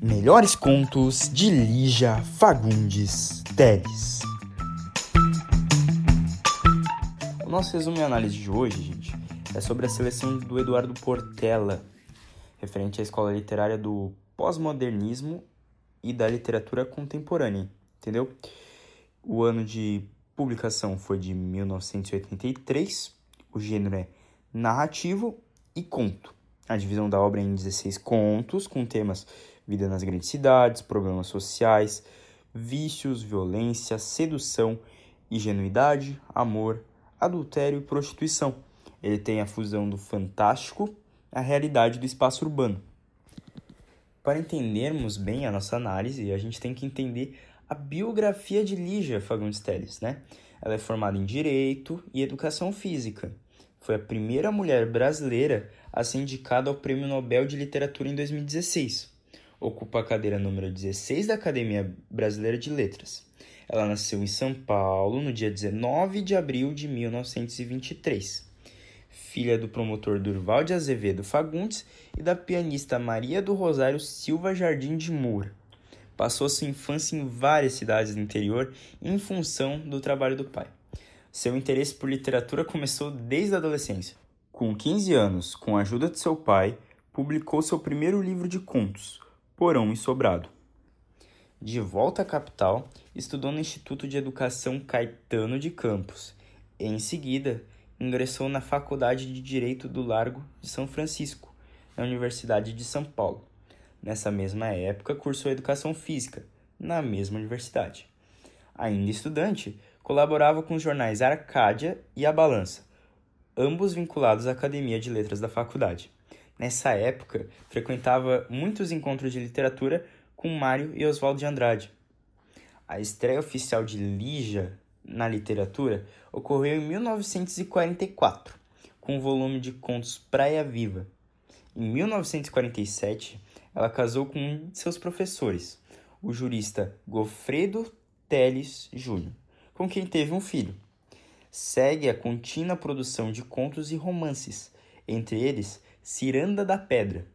Melhores contos de Lígia Fagundes Teles. O nosso resumo e análise de hoje, gente, é sobre a seleção do Eduardo Portela, referente à escola literária do pós-modernismo e da literatura contemporânea, entendeu? O ano de publicação foi de 1983, o gênero é narrativo e conto. A divisão da obra é em 16 contos, com temas vida nas grandes cidades, problemas sociais, vícios, violência, sedução, ingenuidade, amor, adultério e prostituição. Ele tem a fusão do fantástico, a realidade do espaço urbano. Para entendermos bem a nossa análise, a gente tem que entender a biografia de Lígia Fagundes Telles, né? Ela é formada em Direito e Educação Física. Foi a primeira mulher brasileira a ser indicada ao Prêmio Nobel de Literatura em 2016. Ocupa a cadeira número 16 da Academia Brasileira de Letras. Ela nasceu em São Paulo no dia 19 de abril de 1923 filha do promotor Durval de Azevedo Fagundes e da pianista Maria do Rosário Silva Jardim de Moura. Passou sua infância em várias cidades do interior em função do trabalho do pai. Seu interesse por literatura começou desde a adolescência. Com 15 anos, com a ajuda de seu pai, publicou seu primeiro livro de contos, Porão e Sobrado. De volta à capital, estudou no Instituto de Educação Caetano de Campos. Em seguida, ingressou na Faculdade de Direito do Largo de São Francisco, na Universidade de São Paulo. Nessa mesma época, cursou Educação Física, na mesma universidade. Ainda estudante, colaborava com os jornais Arcádia e A Balança, ambos vinculados à Academia de Letras da faculdade. Nessa época, frequentava muitos encontros de literatura com Mário e Oswaldo de Andrade. A estreia oficial de Lígia na literatura ocorreu em 1944, com o volume de contos Praia Viva. Em 1947, ela casou com um de seus professores, o jurista Gofredo Teles Júnior, com quem teve um filho. Segue a contínua produção de contos e romances, entre eles Ciranda da Pedra,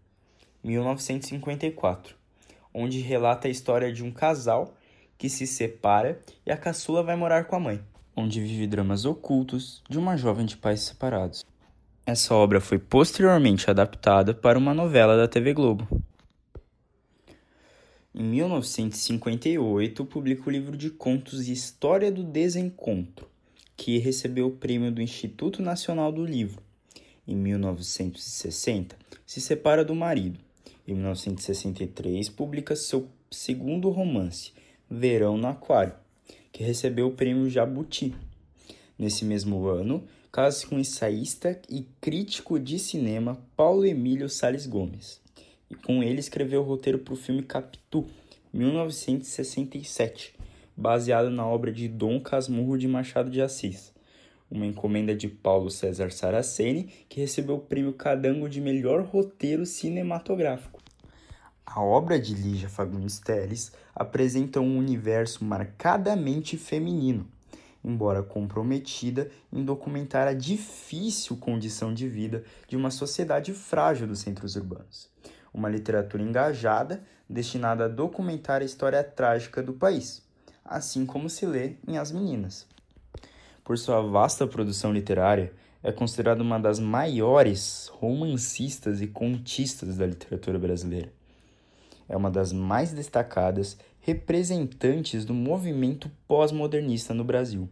1954, onde relata a história de um casal que se separa e a caçula vai morar com a mãe, onde vive dramas ocultos de uma jovem de pais separados. Essa obra foi posteriormente adaptada para uma novela da TV Globo. Em 1958, publica o livro de contos História do Desencontro, que recebeu o prêmio do Instituto Nacional do Livro. Em 1960, se separa do marido. Em 1963, publica seu segundo romance, Verão no Aquário, que recebeu o prêmio Jabuti. Nesse mesmo ano, casa-se com o ensaísta e crítico de cinema Paulo Emílio Sales Gomes. E com ele escreveu o roteiro para o filme Capitu, 1967, baseado na obra de Dom Casmurro de Machado de Assis. Uma encomenda de Paulo César Saraceni, que recebeu o prêmio Cadango de melhor roteiro cinematográfico. A obra de Lígia Fagundes Telles apresenta um universo marcadamente feminino, embora comprometida em documentar a difícil condição de vida de uma sociedade frágil dos centros urbanos. Uma literatura engajada, destinada a documentar a história trágica do país, assim como se lê em As Meninas. Por sua vasta produção literária, é considerada uma das maiores romancistas e contistas da literatura brasileira é uma das mais destacadas representantes do movimento pós-modernista no Brasil.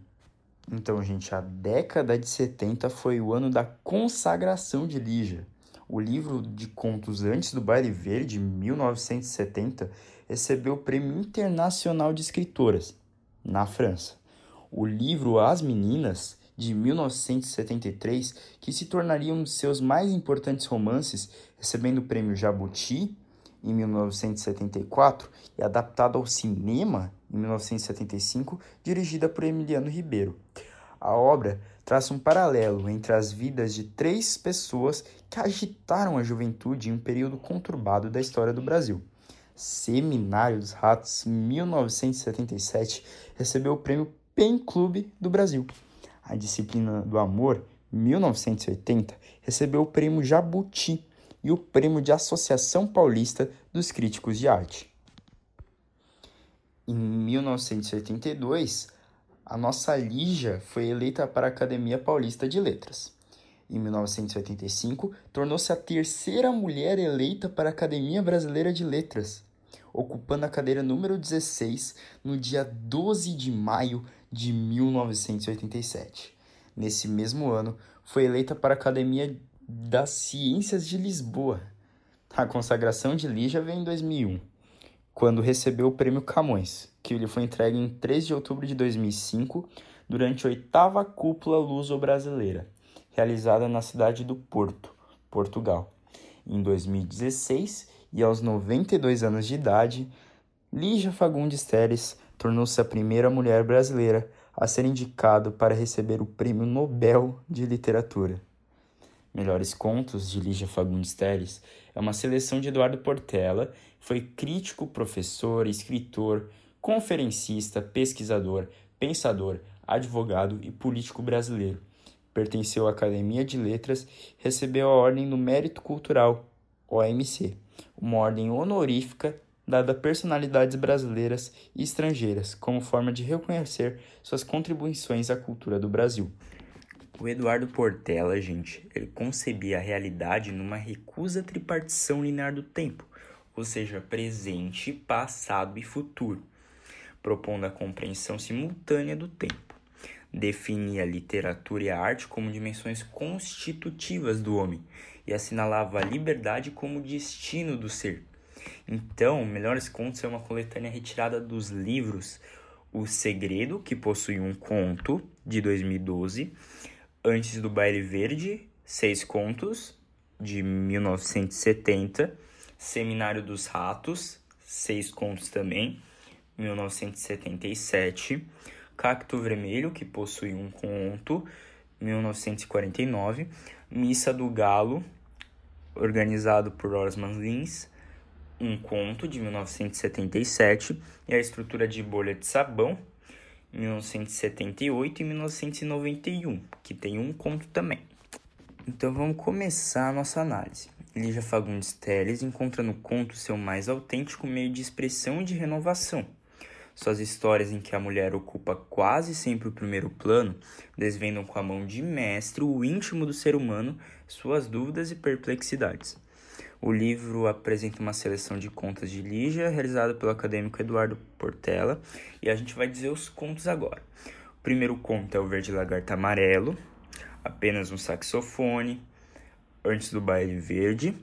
Então, gente, a década de 70 foi o ano da consagração de Lígia. O livro de contos Antes do Baile Verde, 1970, recebeu o Prêmio Internacional de Escritoras, na França. O livro As Meninas, de 1973, que se tornaria um de seus mais importantes romances, recebendo o Prêmio Jabuti em 1974 e adaptada ao cinema em 1975, dirigida por Emiliano Ribeiro. A obra traça um paralelo entre as vidas de três pessoas que agitaram a juventude em um período conturbado da história do Brasil. Seminário dos Ratos, 1977, recebeu o prêmio Pen Clube do Brasil. A disciplina do amor, 1980, recebeu o Prêmio Jabuti e o Prêmio de Associação Paulista dos Críticos de Arte. Em 1982, a nossa Lígia foi eleita para a Academia Paulista de Letras. Em 1985, tornou-se a terceira mulher eleita para a Academia Brasileira de Letras, ocupando a cadeira número 16 no dia 12 de maio de 1987. Nesse mesmo ano, foi eleita para a Academia das Ciências de Lisboa. A consagração de Lígia veio em 2001, quando recebeu o Prêmio Camões, que lhe foi entregue em 3 de outubro de 2005, durante a oitava cúpula luso-brasileira, realizada na cidade do Porto, Portugal. Em 2016, e aos 92 anos de idade, Lígia Fagundes Teles tornou-se a primeira mulher brasileira a ser indicada para receber o Prêmio Nobel de Literatura. Melhores Contos, de Lígia Fagundes Teles, é uma seleção de Eduardo Portela, foi crítico, professor, escritor, conferencista, pesquisador, pensador, advogado e político brasileiro. Pertenceu à Academia de Letras, recebeu a Ordem do Mérito Cultural, OMC, uma ordem honorífica dada a personalidades brasileiras e estrangeiras, como forma de reconhecer suas contribuições à cultura do Brasil. O Eduardo Portela, gente, ele concebia a realidade numa recusa tripartição linear do tempo, ou seja, presente, passado e futuro, propondo a compreensão simultânea do tempo. Definia a literatura e a arte como dimensões constitutivas do homem e assinalava a liberdade como destino do ser. Então, Melhores Contos é uma coletânea retirada dos livros O Segredo, que possui um conto, de 2012, Antes do Baile Verde, seis contos, de 1970, Seminário dos Ratos, seis contos também, 1977, Cacto Vermelho, que possui um conto, 1949, Missa do Galo, organizado por Osman Lins, um conto de 1977 e a estrutura de bolha de sabão 1978 e 1991, que tem um conto também. Então vamos começar a nossa análise. Lígia Fagundes Teles encontra no conto seu mais autêntico meio de expressão e de renovação. Suas histórias em que a mulher ocupa quase sempre o primeiro plano desvendam com a mão de mestre o íntimo do ser humano, suas dúvidas e perplexidades. O livro apresenta uma seleção de contos de Lígia, realizada pelo acadêmico Eduardo Portela, e a gente vai dizer os contos agora. O primeiro conto é O Verde Lagarto Amarelo, Apenas um Saxofone, Antes do Baile Verde,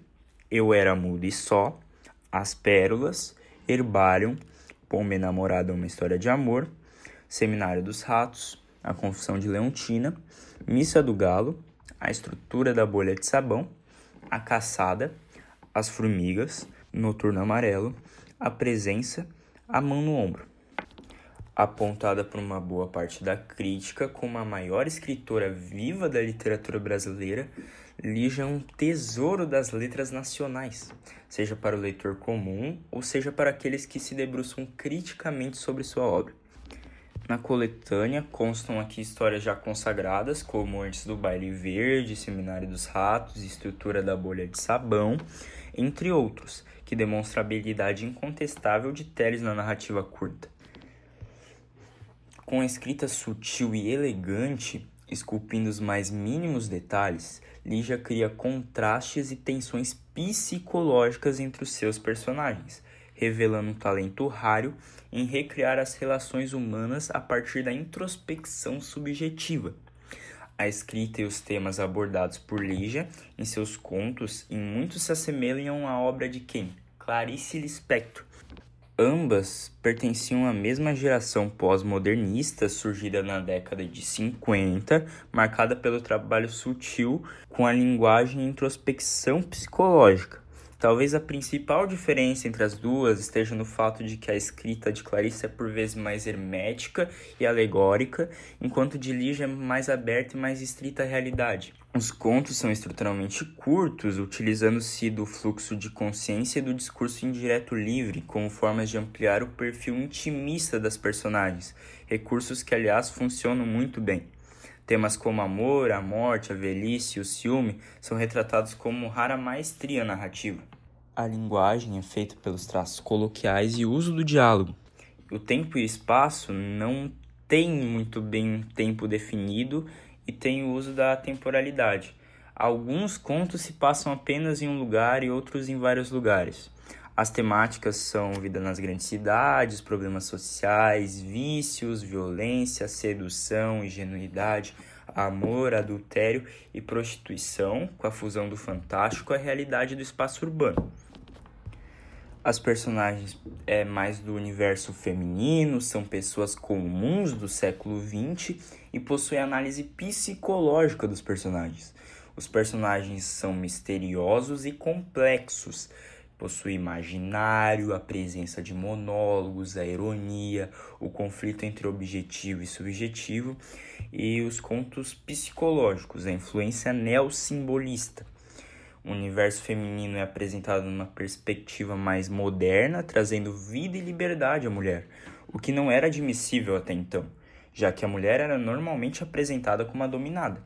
Eu Era Mudo e Só, As Pérolas, Herbário, Pomba Namorada Uma História de Amor, Seminário dos Ratos, A Confissão de Leontina, Missa do Galo, A Estrutura da Bolha de Sabão, A Caçada, as formigas, noturno amarelo, a presença, a mão no ombro. Apontada por uma boa parte da crítica como a maior escritora viva da literatura brasileira, Lígia é um tesouro das letras nacionais, seja para o leitor comum ou seja para aqueles que se debruçam criticamente sobre sua obra. Na coletânea constam aqui histórias já consagradas, como Antes do Baile Verde, Seminário dos Ratos, Estrutura da Bolha de Sabão, entre outros, que demonstra a habilidade incontestável de Teles na narrativa curta. Com a escrita sutil e elegante, esculpindo os mais mínimos detalhes, Lígia cria contrastes e tensões psicológicas entre os seus personagens, revelando um talento raro em recriar as relações humanas a partir da introspecção subjetiva. A escrita e os temas abordados por Lígia em seus contos em muito se assemelham à obra de quem? Clarice Lispector. Ambas pertenciam à mesma geração pós-modernista surgida na década de 50, marcada pelo trabalho sutil com a linguagem e introspecção psicológica. Talvez a principal diferença entre as duas esteja no fato de que a escrita de Clarice é por vezes mais hermética e alegórica, enquanto de Lígia é mais aberta e mais estrita à realidade. Os contos são estruturalmente curtos, utilizando-se do fluxo de consciência e do discurso indireto livre como formas de ampliar o perfil intimista das personagens, recursos que, aliás, funcionam muito bem. Temas como amor, a morte, a velhice e o ciúme são retratados como rara maestria narrativa. A linguagem é feita pelos traços coloquiais e uso do diálogo. O tempo e espaço não tem muito bem um tempo definido e tem o uso da temporalidade. Alguns contos se passam apenas em um lugar e outros em vários lugares. As temáticas são vida nas grandes cidades, problemas sociais, vícios, violência, sedução, ingenuidade, amor, adultério e prostituição, com a fusão do fantástico à realidade do espaço urbano. As personagens é mais do universo feminino, são pessoas comuns do século XX e possuem análise psicológica dos personagens. Os personagens são misteriosos e complexos, possui imaginário, a presença de monólogos, a ironia, o conflito entre objetivo e subjetivo e os contos psicológicos, a influência neossimbolista. O universo feminino é apresentado numa perspectiva mais moderna, trazendo vida e liberdade à mulher, o que não era admissível até então, já que a mulher era normalmente apresentada como a dominada.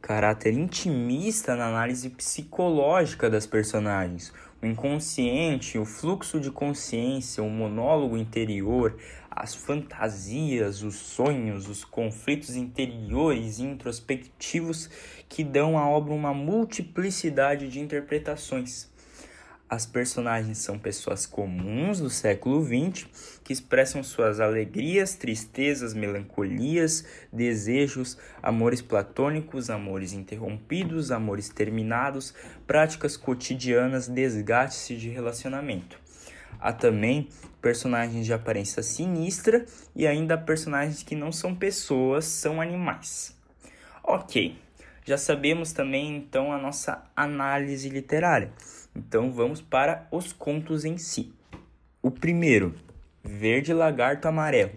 Caráter intimista na análise psicológica das personagens, o inconsciente, o fluxo de consciência, o monólogo interior, as fantasias, os sonhos, os conflitos interiores e introspectivos que dão à obra uma multiplicidade de interpretações. As personagens são pessoas comuns do século XX que expressam suas alegrias, tristezas, melancolias, desejos, amores platônicos, amores interrompidos, amores terminados, práticas cotidianas, desgastes de relacionamento. Há também personagens de aparência sinistra e ainda personagens que não são pessoas, são animais. Ok, já sabemos também então a nossa análise literária. Então vamos para os contos em si. O primeiro, Verde Lagarto Amarelo,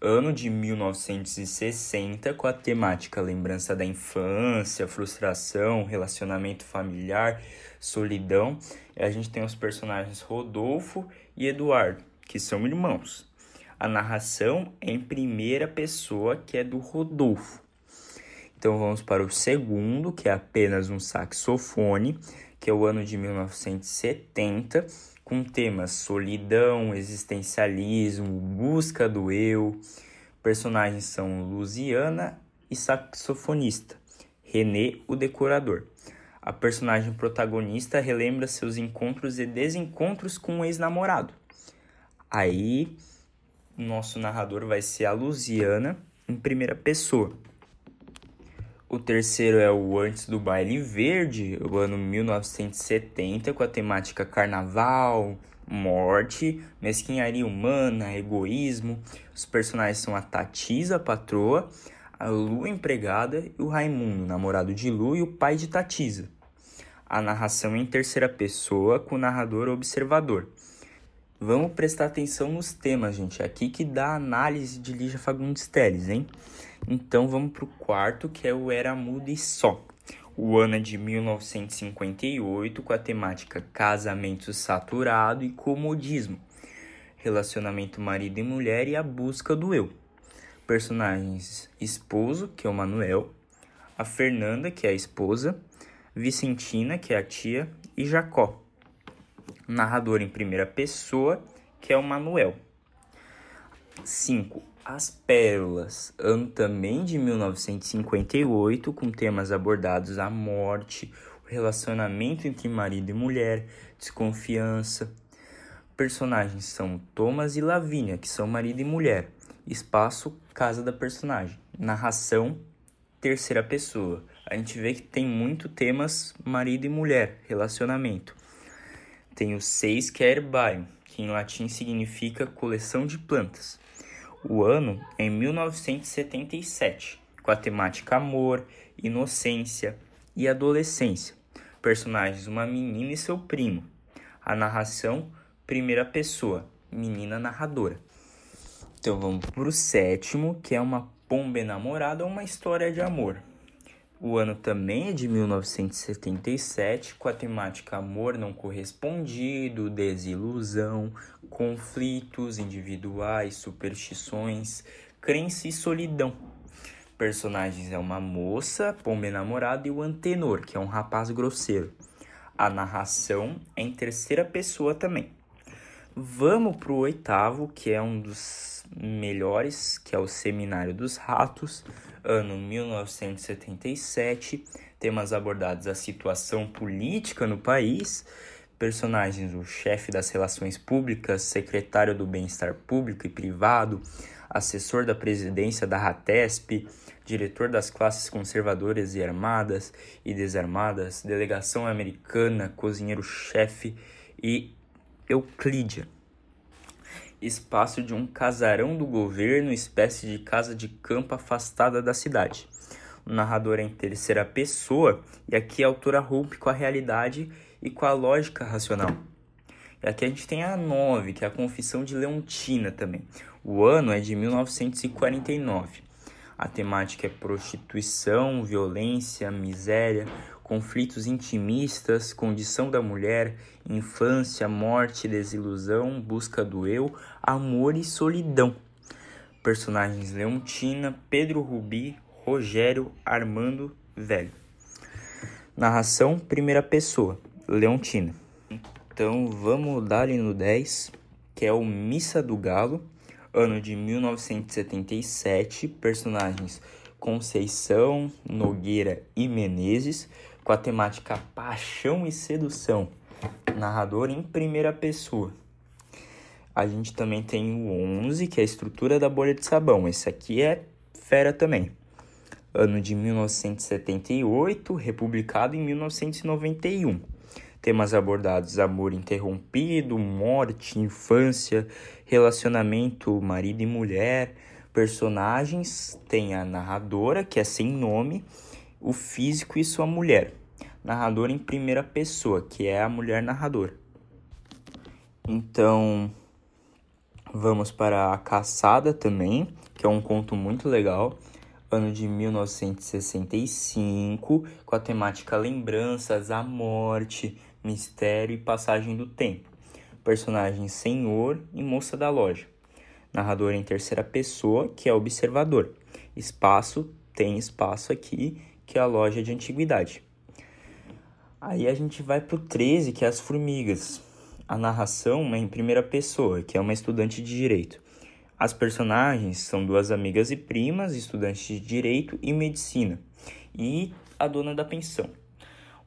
ano de 1960, com a temática lembrança da infância, frustração, relacionamento familiar, solidão. E a gente tem os personagens Rodolfo e Eduardo, que são irmãos. A narração é em primeira pessoa, que é do Rodolfo. Então vamos para o segundo, que é apenas um saxofone, que é o ano de 1970, com temas solidão, existencialismo, busca do eu. Personagens são Luciana e saxofonista, René, o decorador. A personagem protagonista relembra seus encontros e desencontros com o ex-namorado. Aí, nosso narrador vai ser a Luciana em primeira pessoa. O terceiro é o Antes do Baile Verde, o ano 1970, com a temática carnaval, morte, mesquinharia humana, egoísmo. Os personagens são a Tatisa, a patroa, a Lu, empregada, e o Raimundo, namorado de Lu e o pai de Tatisa. A narração é em terceira pessoa, com o narrador observador. Vamos prestar atenção nos temas, gente. É aqui que dá a análise de Lígia Fagundes Teles, hein? Então vamos para o quarto, que é o Era Muda e Só. O ano é de 1958, com a temática casamento saturado e comodismo, relacionamento marido e mulher e a busca do eu. Personagens: esposo, que é o Manuel, a Fernanda, que é a esposa, Vicentina, que é a tia, e Jacó. Narrador em primeira pessoa, que é o Manuel. 5. As Pérolas, ano também de 1958, com temas abordados a morte, o relacionamento entre marido e mulher, desconfiança. Personagens são Thomas e Lavínia, que são marido e mulher. Espaço, casa da personagem. Narração, terceira pessoa. A gente vê que tem muito temas marido e mulher, relacionamento. Tem o seis, que é herbaio, que em latim significa coleção de plantas. O ano é em 1977, com a temática amor, inocência e adolescência. Personagens: uma menina e seu primo. A narração: primeira pessoa, menina narradora. Então vamos para o sétimo, que é uma pomba enamorada ou uma história de amor. O ano também é de 1977, com a temática amor não correspondido, desilusão, conflitos individuais, superstições, crença e solidão. Personagens é uma moça, pomba enamorada e o antenor, que é um rapaz grosseiro. A narração é em terceira pessoa também. Vamos pro oitavo, que é um dos melhores, que é o Seminário dos Ratos, ano 1977. Temas abordados a situação política no país, personagens o chefe das relações públicas, secretário do bem-estar público e privado, assessor da presidência da RATESP, diretor das classes conservadoras e armadas e desarmadas, delegação americana, cozinheiro-chefe e Euclídia. Espaço de um casarão do governo, espécie de casa de campo afastada da cidade. O narrador é em terceira pessoa e aqui a autora rompe com a realidade e com a lógica racional. E aqui a gente tem a 9, que é a Confissão de Leontina também. O ano é de 1949. A temática é prostituição, violência, miséria, conflitos intimistas, condição da mulher, infância, morte, desilusão, busca do eu, amor e solidão. Personagens Leontina, Pedro Rubi, Rogério, Armando, Velho. Narração primeira pessoa, Leontina. Então vamos dar ali no 10, que é o Missa do Galo, ano de 1977, personagens Conceição, Nogueira e Menezes, com a temática paixão e sedução, narrador em primeira pessoa. A gente também tem o 11, que é a estrutura da bolha de sabão. Esse aqui é fera também. Ano de 1978, republicado em 1991. Temas abordados: amor interrompido, morte, infância, relacionamento marido e mulher. Personagens tem a narradora, que é sem nome, o físico e sua mulher. Narrador em primeira pessoa, que é a mulher narradora. Então, vamos para A Caçada também, que é um conto muito legal ano de 1965, com a temática Lembranças, a Morte, Mistério e Passagem do Tempo. Personagens Senhor e Moça da Loja. Narrador em terceira pessoa, que é observador. Espaço, tem espaço aqui, que é a loja de antiguidade. Aí a gente vai pro 13, que é as formigas. A narração é em primeira pessoa, que é uma estudante de direito. As personagens são duas amigas e primas, estudantes de direito e medicina, e a dona da pensão.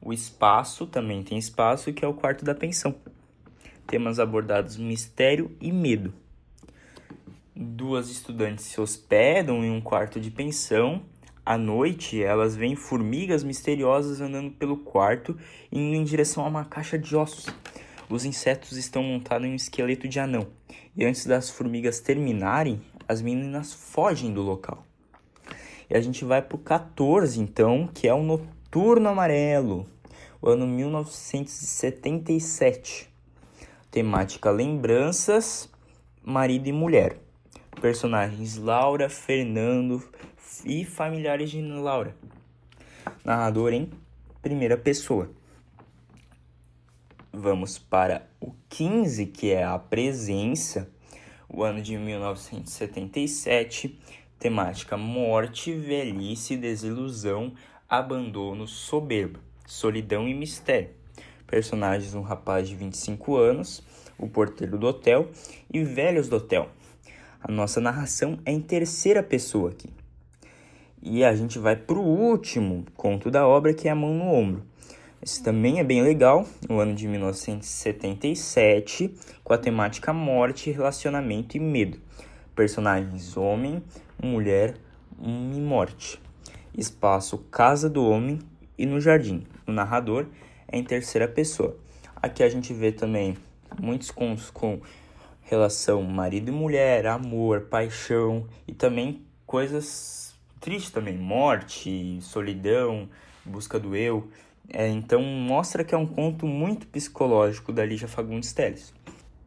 O espaço também tem espaço, que é o quarto da pensão. Temas abordados mistério e medo. Duas estudantes se hospedam em um quarto de pensão. À noite, elas veem formigas misteriosas andando pelo quarto, indo em direção a uma caixa de ossos. Os insetos estão montados em um esqueleto de anão. E antes das formigas terminarem, as meninas fogem do local. E a gente vai pro 14, então, que é o Noturno Amarelo o ano 1977. Temática lembranças, marido e mulher. Personagens Laura, Fernando e familiares de Laura. Narrador em primeira pessoa. Vamos para o 15, que é a presença, o ano de 1977. Temática morte, velhice, desilusão, abandono, soberba solidão e mistério. Personagens: um rapaz de 25 anos, o porteiro do hotel e velhos do hotel. A nossa narração é em terceira pessoa aqui. E a gente vai para o último conto da obra, que é A Mão no Ombro. Esse também é bem legal, no ano de 1977, com a temática morte, relacionamento e medo. Personagens homem, mulher e morte. Espaço Casa do Homem e no Jardim. O narrador é em terceira pessoa. Aqui a gente vê também muitos contos com relação marido e mulher, amor, paixão e também coisas tristes também, morte, solidão, busca do eu. É, então mostra que é um conto muito psicológico da Lígia Fagundes Telles.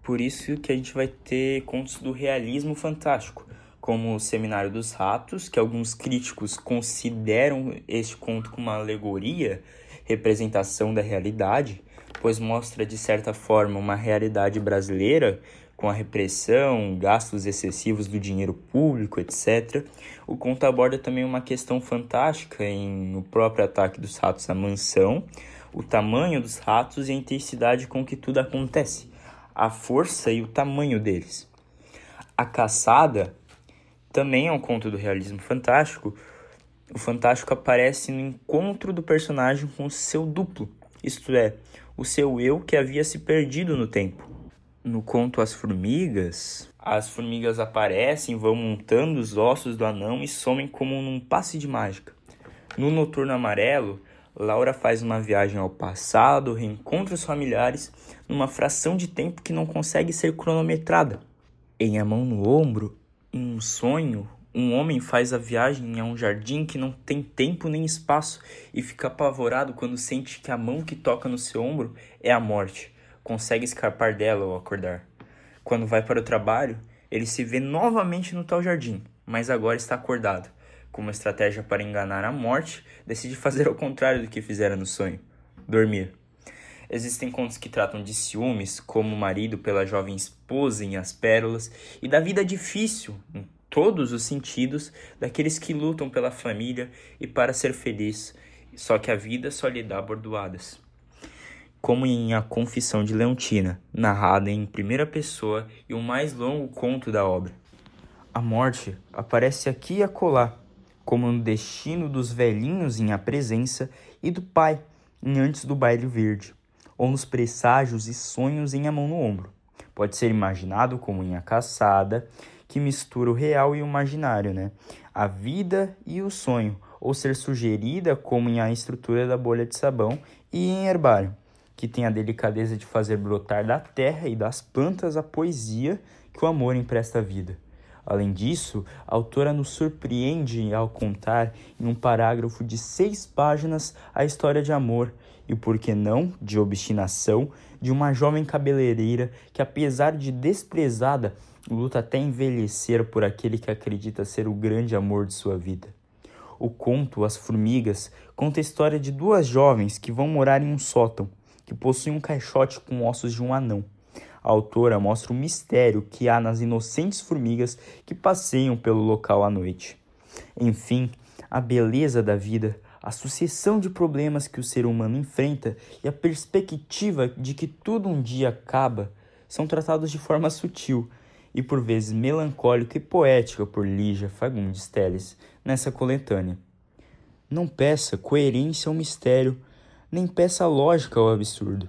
Por isso que a gente vai ter contos do realismo fantástico, como o Seminário dos Ratos, que alguns críticos consideram este conto como uma alegoria, representação da realidade, pois mostra de certa forma uma realidade brasileira com a repressão, gastos excessivos do dinheiro público, etc. O conto aborda também uma questão fantástica em o próprio ataque dos ratos à mansão, o tamanho dos ratos e a intensidade com que tudo acontece, a força e o tamanho deles. A caçada também é um conto do realismo fantástico. O fantástico aparece no encontro do personagem com o seu duplo, isto é, o seu eu que havia se perdido no tempo. No conto As Formigas, as formigas aparecem, vão montando os ossos do anão e somem como num passe de mágica. No Noturno Amarelo, Laura faz uma viagem ao passado, reencontra os familiares numa fração de tempo que não consegue ser cronometrada. Em A Mão no Ombro, em um sonho, um homem faz a viagem a um jardim que não tem tempo nem espaço e fica apavorado quando sente que a mão que toca no seu ombro é a morte. Consegue escapar dela ao acordar. Quando vai para o trabalho, ele se vê novamente no tal jardim, mas agora está acordado como estratégia para enganar a morte, decide fazer ao contrário do que fizera no sonho: dormir. Existem contos que tratam de ciúmes, como o marido pela jovem esposa em As Pérolas, e da vida difícil, em todos os sentidos, daqueles que lutam pela família e para ser feliz, só que a vida só lhe dá bordoadas. Como em A Confissão de Leontina, narrada em primeira pessoa e o mais longo conto da obra. A morte aparece aqui e acolá, como no destino dos velhinhos em A Presença e do pai em Antes do Baile Verde, ou nos presságios e sonhos em A Mão no Ombro. Pode ser imaginado como em A Caçada, que mistura o real e o imaginário, né? A vida e o sonho, ou ser sugerida como em A Estrutura da Bolha de Sabão e em Herbário, que tem a delicadeza de fazer brotar da terra e das plantas a poesia que o amor empresta à vida. Além disso, a autora nos surpreende ao contar, em um parágrafo de seis páginas, a história de amor e, por que não, de obstinação de uma jovem cabeleireira que, apesar de desprezada, luta até envelhecer por aquele que acredita ser o grande amor de sua vida. O conto As Formigas conta a história de duas jovens que vão morar em um sótão, que possui um caixote com ossos de um anão. A autora mostra o mistério que há nas inocentes formigas que passeiam pelo local à noite. Enfim, a beleza da vida, a sucessão de problemas que o ser humano enfrenta e a perspectiva de que tudo um dia acaba são tratados de forma sutil e por vezes melancólica e poética por Lígia Fagundes Telles nessa coletânea. Não peça coerência ao mistério, nem peça lógica ao absurdo